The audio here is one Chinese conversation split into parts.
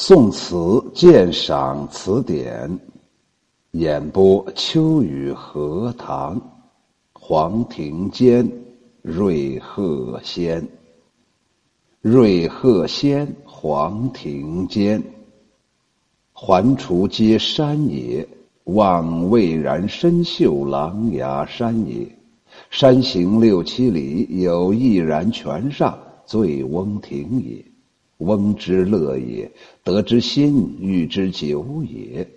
宋词鉴赏词典，演播秋雨荷塘，黄庭坚，瑞鹤仙。瑞鹤仙，黄庭坚。环滁皆山也，望蔚然深秀琅琊山也。山行六七里，有毅然泉上，醉翁亭也。翁之乐也，得之心，寓之酒也。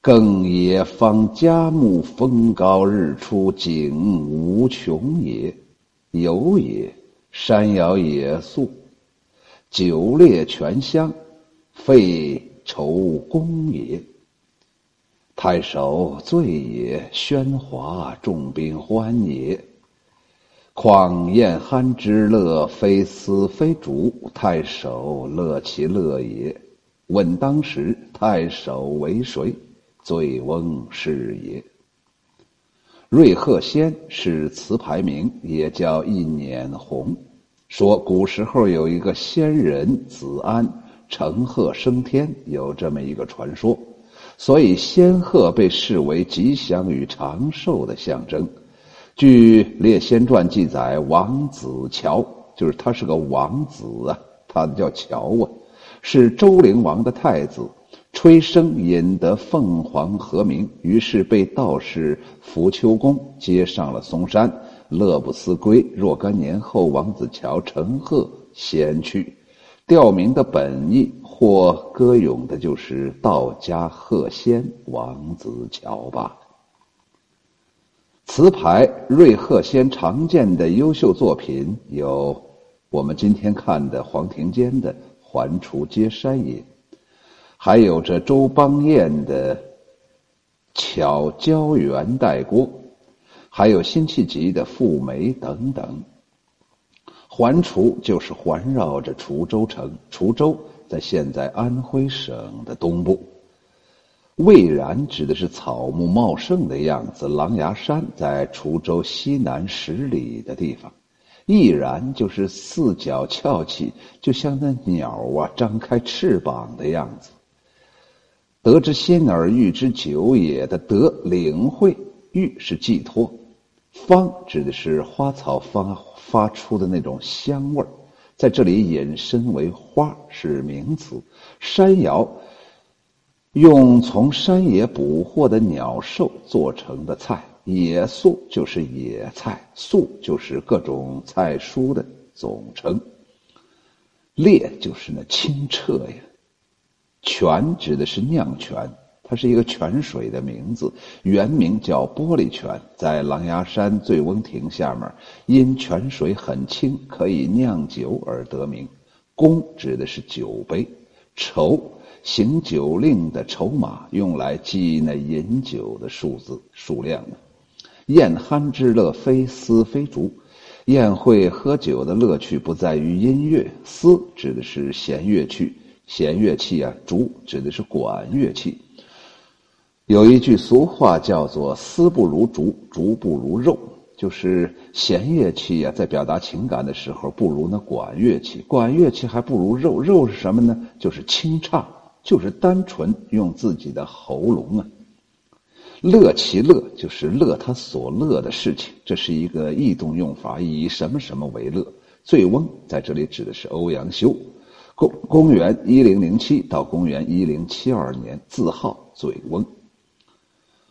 更也，方嘉木，风高日出，景无穷也。游也，山摇野宿，酒冽泉香，废愁功也。太守醉也，喧哗众宾欢也。况宴酣之乐，非丝非竹，太守乐其乐也。问当时，太守为谁？醉翁是也。瑞鹤仙是词牌名，也叫一捻红。说古时候有一个仙人子安乘鹤升天，有这么一个传说，所以仙鹤被视为吉祥与长寿的象征。据《列仙传》记载，王子乔就是他是个王子啊，他叫乔啊，是周灵王的太子，吹笙引得凤凰和鸣，于是被道士扶秋公接上了嵩山，乐不思归。若干年后，王子乔乘鹤仙去，调名的本意或歌咏的就是道家鹤仙王子乔吧。词牌瑞鹤仙常见的优秀作品有我们今天看的黄庭坚的《环滁皆山也》，还有这周邦彦的《巧胶原带锅》，还有辛弃疾的《赋梅》等等。环滁就是环绕着滁州城，滁州在现在安徽省的东部。蔚然指的是草木茂盛的样子，琅琊山在滁州西南十里的地方。毅然就是四脚翘起，就像那鸟啊张开翅膀的样子。得之心而寓之久也的得领会，寓是寄托。芳指的是花草发发出的那种香味儿，在这里引申为花是名词。山摇。用从山野捕获的鸟兽做成的菜，野素就是野菜，素就是各种菜蔬的总称。冽就是那清澈呀。泉指的是酿泉，它是一个泉水的名字，原名叫玻璃泉，在狼牙山醉翁亭下面，因泉水很清，可以酿酒而得名。公指的是酒杯，愁。行酒令的筹码，用来记那饮酒的数字数量的。宴酣之乐，非丝非竹。宴会喝酒的乐趣不在于音乐，丝指的是弦乐器，弦乐器啊；竹指的是管乐器。有一句俗话叫做“丝不如竹，竹不如肉”，就是弦乐器啊，在表达情感的时候不如那管乐器，管乐器还不如肉。肉是什么呢？就是清唱。就是单纯用自己的喉咙啊，乐其乐就是乐他所乐的事情，这是一个异动用法，以什么什么为乐。醉翁在这里指的是欧阳修，公公元一零零七到公元一零七二年，字号醉翁。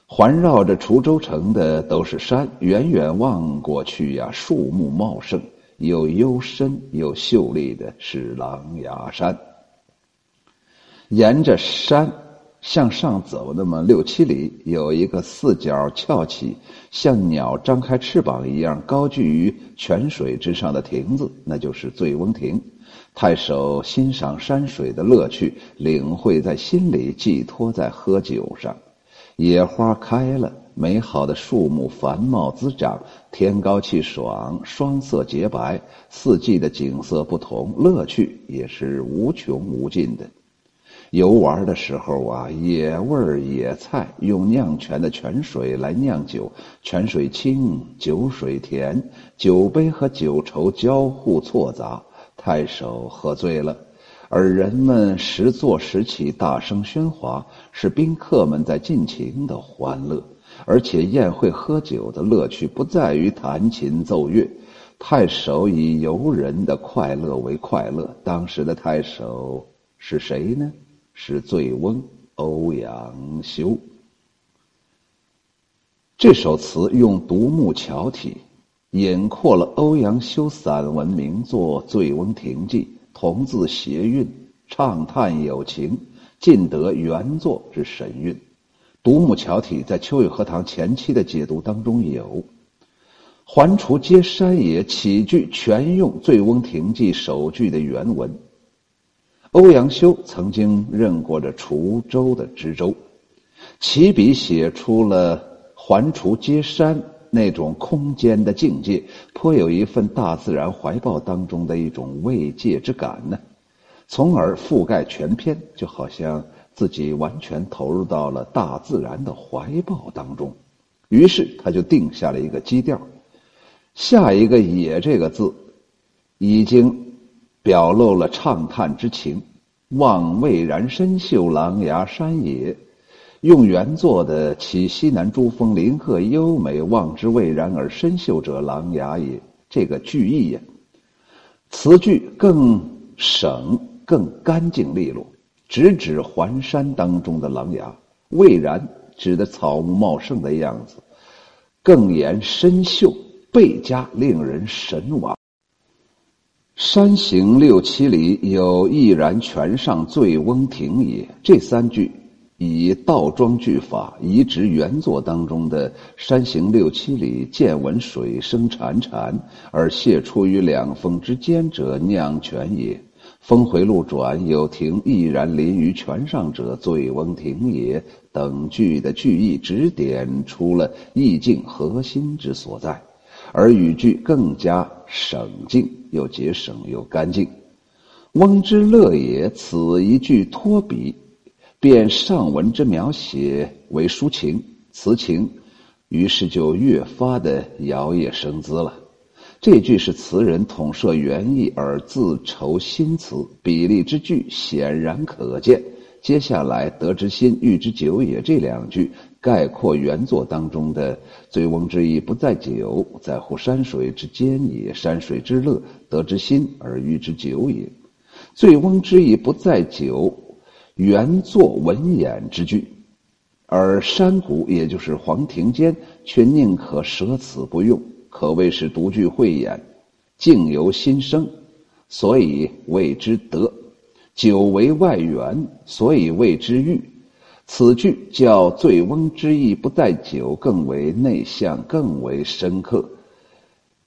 环绕着滁州城的都是山，远远望过去呀，树木茂盛，又幽深又秀丽的是琅琊山。沿着山向上走，那么六七里，有一个四角翘起、像鸟张开翅膀一样高踞于泉水之上的亭子，那就是醉翁亭。太守欣赏山水的乐趣，领会在心里，寄托在喝酒上。野花开了，美好的树木繁茂滋长，天高气爽，霜色洁白，四季的景色不同，乐趣也是无穷无尽的。游玩的时候啊，野味野菜，用酿泉的泉水来酿酒，泉水清，酒水甜，酒杯和酒筹交互错杂，太守喝醉了，而人们时坐时起，大声喧哗，是宾客们在尽情的欢乐。而且宴会喝酒的乐趣不在于弹琴奏乐，太守以游人的快乐为快乐。当时的太守是谁呢？是醉翁欧阳修。这首词用独木桥体，引括了欧阳修散文名作《醉翁亭记》，同字谐韵，畅叹友情，尽得原作之神韵。独木桥体在秋雨荷塘前期的解读当中有“环滁皆山也”起句全用《醉翁亭记》首句的原文。欧阳修曾经任过这滁州的知州，起笔写出了“环滁皆山”那种空间的境界，颇有一份大自然怀抱当中的一种慰藉之感呢，从而覆盖全篇，就好像。自己完全投入到了大自然的怀抱当中，于是他就定下了一个基调。下一个“也”这个字，已经表露了畅叹之情。望蔚然深秀琅琊山也，用原作的“起西南诸峰，林壑优美，望之蔚然而深秀者，琅琊也”这个句意呀，词句更省、更干净利落。直指环山当中的琅琊，蔚然指的草木茂盛的样子，更言深秀，倍加令人神往。山行六七里，有毅然泉上醉翁亭也。这三句以倒装句法移植原作当中的“山行六七里，见闻水声潺潺，而泻出于两峰之间者，酿泉也。”峰回路转，有亭毅然临于泉上者，醉翁亭也。等句的句意指点出了意境核心之所在，而语句更加省净，又节省又干净。翁之乐也，此一句托笔，便上文之描写为抒情词情，于是就越发的摇曳生姿了。这句是词人统摄原意而自筹新词，比例之句显然可见。接下来“得之心，欲之久也”这两句概括原作当中的“醉翁之意不在酒，在乎山水之间也；山水之乐，得之心而寓之酒也。”“醉翁之意不在酒”原作文眼之句，而山谷也就是黄庭坚却宁可舍此不用。可谓是独具慧眼，境由心生，所以谓之德；酒为外援，所以谓之欲。此句叫“醉翁之意不在酒”更为内向，更为深刻。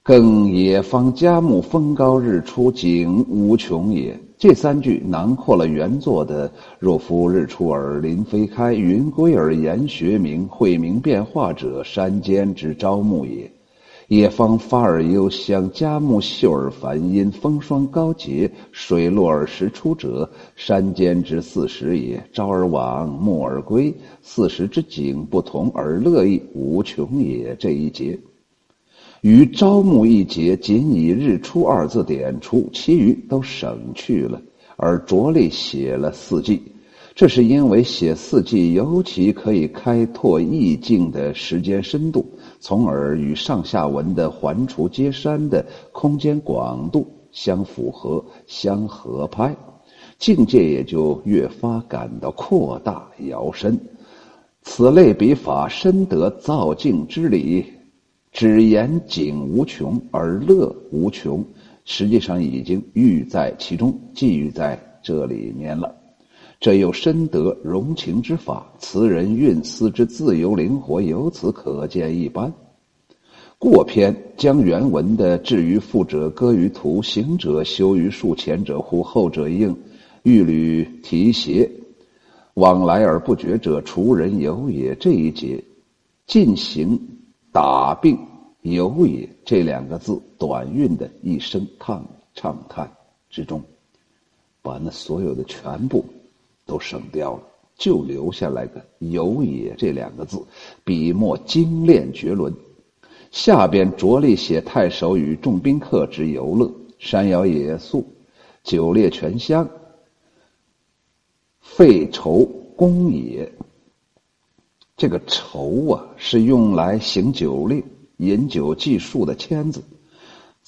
更野芳佳木，风高日出，景无穷也。这三句囊括了原作的“若夫日出而林霏开，云归而岩穴明，晦明变化者，山间之朝暮也。”野芳发而幽香，佳木秀而繁阴，风霜高洁，水落而石出者，山间之四时也。朝而往，暮而归，四时之景不同而乐意无穷也。这一节，于朝暮一节仅以日出二字点出，其余都省去了，而着力写了四季。这是因为写四季尤其可以开拓意境的时间深度。从而与上下文的“环滁皆山”的空间广度相符合、相合拍，境界也就越发感到扩大、摇深。此类笔法深得造境之理，只言景无穷而乐无穷，实际上已经寓在其中，寄寓在这里面了。这又深得融情之法，词人韵思之自由灵活，由此可见一斑。过篇将原文的“至于富者歌于途，行者休于树，前者呼，后者应，欲履提携，往来而不绝者，除人有也”这一节，进行打并“有也”这两个字短韵的一声叹畅叹之中，把那所有的全部。都省掉了，就留下来个“有也”这两个字，笔墨精炼绝伦。下边着力写太守与众宾客之游乐，山摇野宿，酒猎泉香，废愁公也。这个愁啊，是用来行酒令、饮酒计数的签字。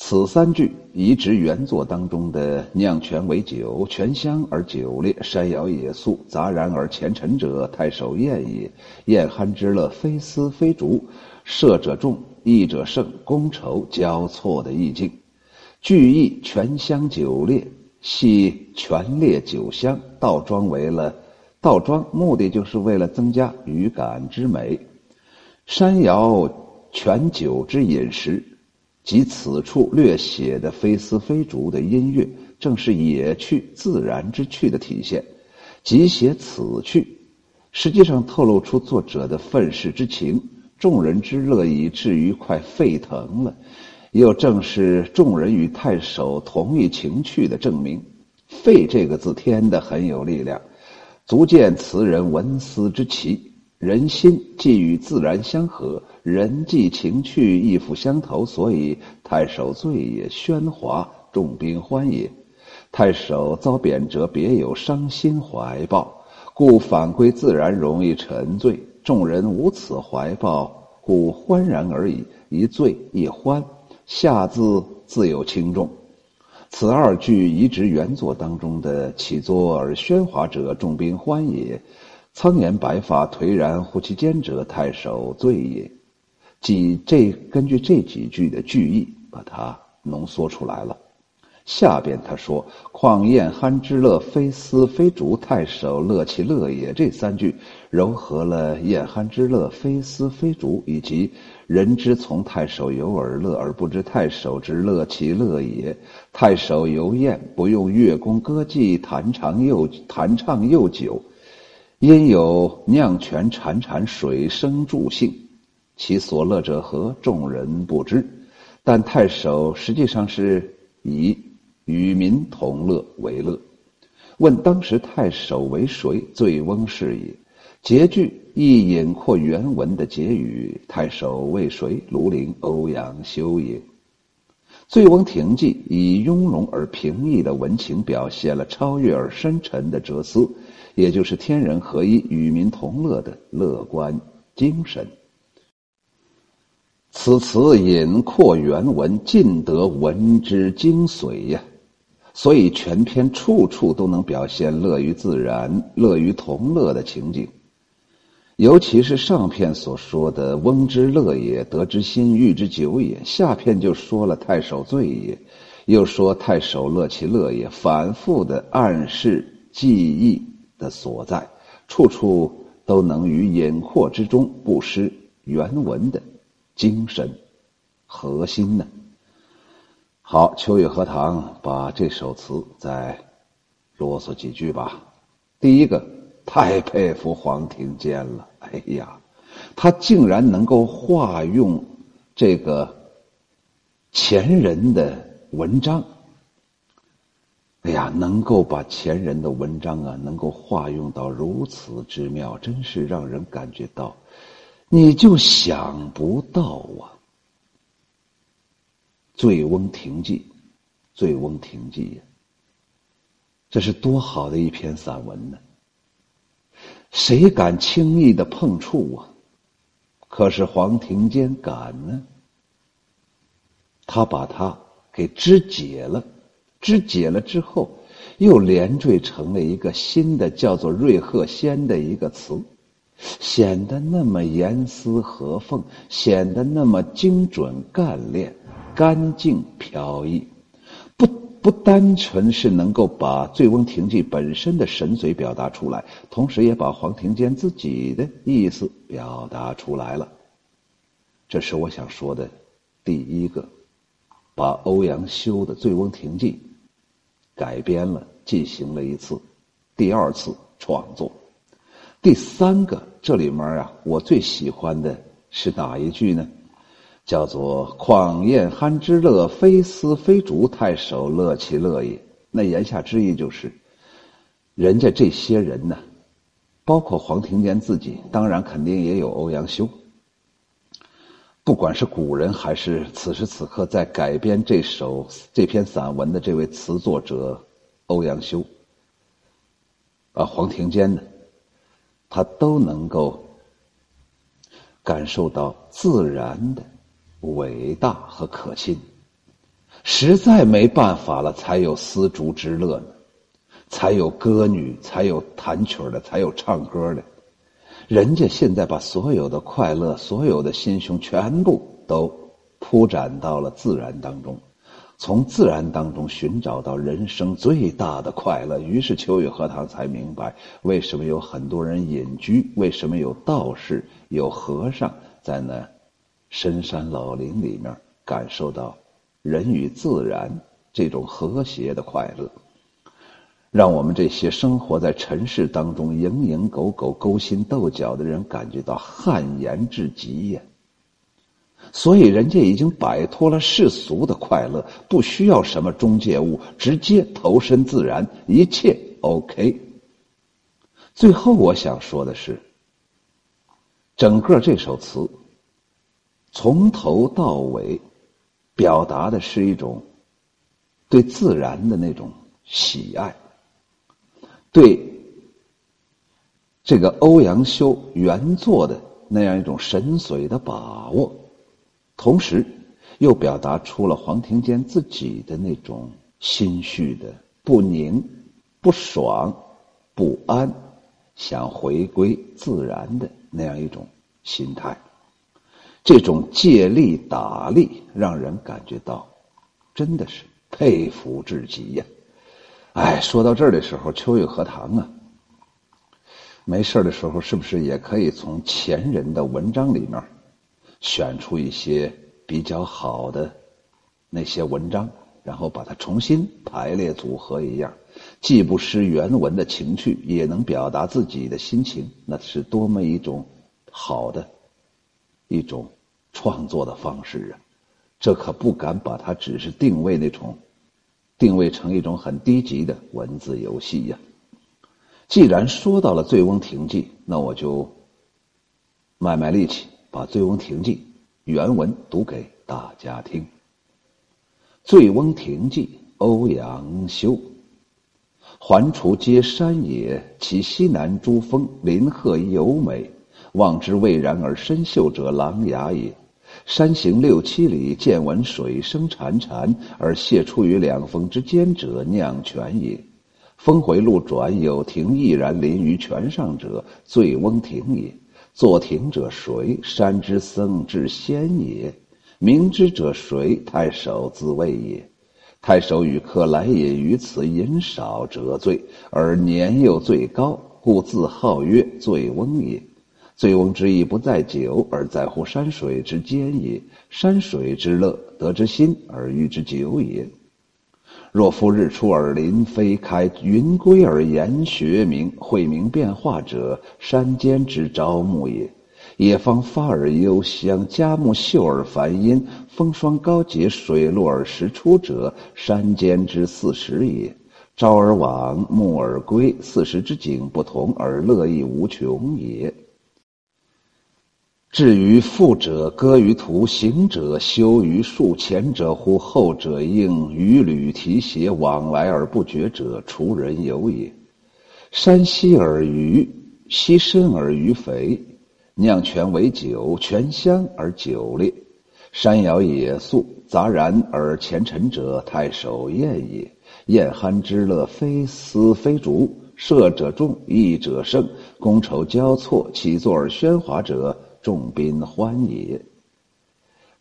此三句移植原作当中的“酿泉为酒，泉香而酒冽；山摇野宿，杂然而前陈者，太守宴也。宴酣之乐，非丝非竹，射者众，弈者胜，觥筹交错的意境。句意泉香酒冽，系泉烈酒香，倒装为了倒装，目的就是为了增加语感之美。山摇泉酒之饮食。即此处略写的非丝非竹的音乐，正是野趣自然之趣的体现。即写此趣，实际上透露出作者的愤世之情，众人之乐以至于快沸腾了，又正是众人与太守同一情趣的证明。沸这个字添的很有力量，足见词人文思之奇。人心既与自然相合，人际情趣亦复相投，所以太守醉也，喧哗，众宾欢也。太守遭贬谪，别有伤心怀抱，故反归自然，容易沉醉。众人无此怀抱，故欢然而已。一醉一欢，下字自有轻重。此二句移植原作当中的“起坐而喧哗者，众宾欢也”。苍颜白发，颓然乎其间者，太守醉也。即这根据这几句的句意，把它浓缩出来了。下边他说：“况宴酣之乐，非丝非竹，太守乐其乐也。”这三句糅合了宴酣之乐，非丝非竹，以及人之从太守游而乐，而不知太守之乐其乐也。太守游宴，不用乐工歌伎，弹唱又弹唱又久。因有酿泉潺潺水声助兴，其所乐者何？众人不知。但太守实际上是以与民同乐为乐。问当时太守为谁？醉翁是也。结句亦引括原文的结语：太守为谁？庐陵欧阳修也。《醉翁亭记》以雍容而平易的文情，表现了超越而深沉的哲思。也就是天人合一、与民同乐的乐观精神。此词引括原文，尽得文之精髓呀。所以全篇处处都能表现乐于自然、乐于同乐的情景。尤其是上片所说的“翁之乐也，得之心，欲之酒也”，下片就说了太守醉也，又说太守乐其乐也，反复的暗示记忆。的所在，处处都能于隐括之中不失原文的精神核心呢。好，秋雨荷塘把这首词再啰嗦几句吧。第一个，太佩服黄庭坚了。哎呀，他竟然能够化用这个前人的文章。哎呀，能够把前人的文章啊，能够化用到如此之妙，真是让人感觉到，你就想不到啊！《醉翁亭记》，《醉翁亭记》呀，这是多好的一篇散文呢！谁敢轻易的碰触啊？可是黄庭坚敢呢，他把它给肢解了。肢解了之后，又连缀成了一个新的，叫做“瑞鹤仙”的一个词，显得那么严丝合缝，显得那么精准干练、干净飘逸。不不单纯是能够把《醉翁亭记》本身的神髓表达出来，同时也把黄庭坚自己的意思表达出来了。这是我想说的第一个，把欧阳修的《醉翁亭记》。改编了，进行了一次第二次创作。第三个，这里面啊，我最喜欢的是哪一句呢？叫做“况宴酣之乐，非丝非竹，太守乐其乐也。”那言下之意就是，人家这些人呢，包括黄庭坚自己，当然肯定也有欧阳修。不管是古人还是此时此刻在改编这首这篇散文的这位词作者欧阳修，啊黄庭坚呢，他都能够感受到自然的伟大和可亲。实在没办法了，才有丝竹之乐呢，才有歌女，才有弹曲的，才有唱歌的。人家现在把所有的快乐、所有的心胸全部都铺展到了自然当中，从自然当中寻找到人生最大的快乐。于是秋雨荷塘才明白，为什么有很多人隐居，为什么有道士、有和尚在那深山老林里面感受到。人与自然这种和谐的快乐，让我们这些生活在尘世当中蝇营狗苟、勾心斗角的人感觉到汗颜至极呀。所以，人家已经摆脱了世俗的快乐，不需要什么中介物，直接投身自然，一切 OK。最后，我想说的是，整个这首词从头到尾。表达的是一种对自然的那种喜爱，对这个欧阳修原作的那样一种神髓的把握，同时又表达出了黄庭坚自己的那种心绪的不宁、不爽、不安，想回归自然的那样一种心态。这种借力打力，让人感觉到真的是佩服至极呀！哎，说到这儿的时候，秋雨荷塘啊，没事的时候是不是也可以从前人的文章里面选出一些比较好的那些文章，然后把它重新排列组合一样，既不失原文的情趣，也能表达自己的心情，那是多么一种好的！一种创作的方式啊，这可不敢把它只是定位那种，定位成一种很低级的文字游戏呀。既然说到了《醉翁亭记》，那我就卖卖力气，把《醉翁亭记》原文读给大家听。《醉翁亭记》，欧阳修。环滁皆山也，其西南诸峰，林壑尤美。望之蔚然而深秀者，琅琊也。山行六七里，见闻水声潺潺，而泻出于两峰之间者，酿泉也。峰回路转，有亭翼然临于泉上者，醉翁亭也。作亭者谁？山之僧之仙也。明之者谁？太守自谓也。太守与客来饮于此，饮少辄醉，而年又最高，故自号曰醉翁也。醉翁之意不在酒，而在乎山水之间也。山水之乐，得之心而寓之酒也。若夫日出而林霏开，云归而岩穴明，晦明变化者，山间之朝暮也。野芳发而幽香，佳木秀而繁阴，风霜高洁，水落而石出者，山间之四时也。朝而往，暮而归，四时之景不同，而乐亦无穷也。至于富者歌于途，行者休于树，前者呼？后者应渔侣提携，往来而不绝者，滁人游也。山溪而鱼，溪深而鱼肥，酿泉为酒，泉香而酒冽。山摇野宿，杂然而前陈者，太守宴也。宴酣之乐，非丝非竹，射者众，弈者胜，觥筹交错，起坐而喧哗者。众宾欢也。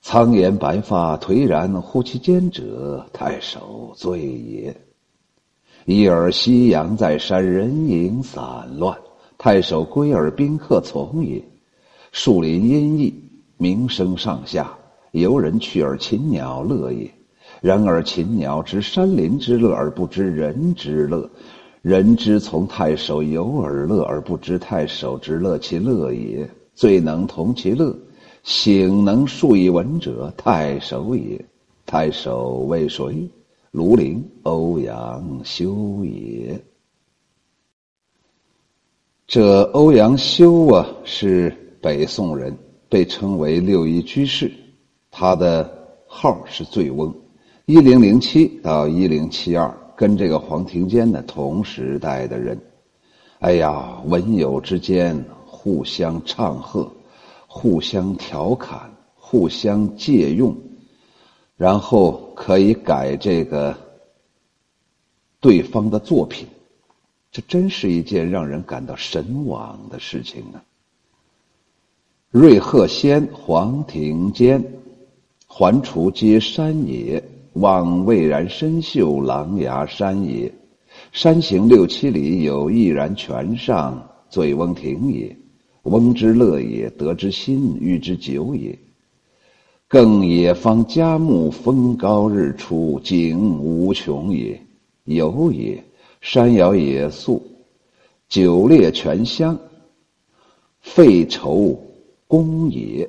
苍颜白发颓然乎其间者，太守醉也。一而夕阳在山，人影散乱，太守归而宾客从也。树林阴翳，鸣声上下，游人去而禽鸟乐也。然而禽鸟知山林之乐而不知人之乐，人之从太守游而乐而不知太守之乐其乐也。最能同其乐，醒能述以文者，太守也。太守为谁？庐陵欧阳修也。这欧阳修啊，是北宋人，被称为六一居士，他的号是醉翁，一零零七到一零七二，跟这个黄庭坚呢同时代的人。哎呀，文友之间互相唱和，互相调侃，互相借用，然后可以改这个对方的作品，这真是一件让人感到神往的事情啊！瑞鹤仙，黄庭坚，环滁皆山也。望蔚然深秀，琅琊山也。山行六七里，有毅然泉上，醉翁亭也。翁之乐也，得之心，寓之酒也。更也方嘉木，风高日出，景无穷也。游也，山摇野宿，酒冽泉香，废愁功也。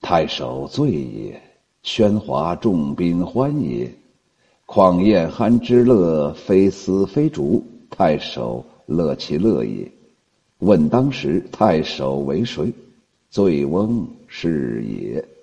太守醉也。喧哗众宾欢也，况宴酣之乐，非丝非竹，太守乐其乐也。问当时太守为谁？醉翁是也。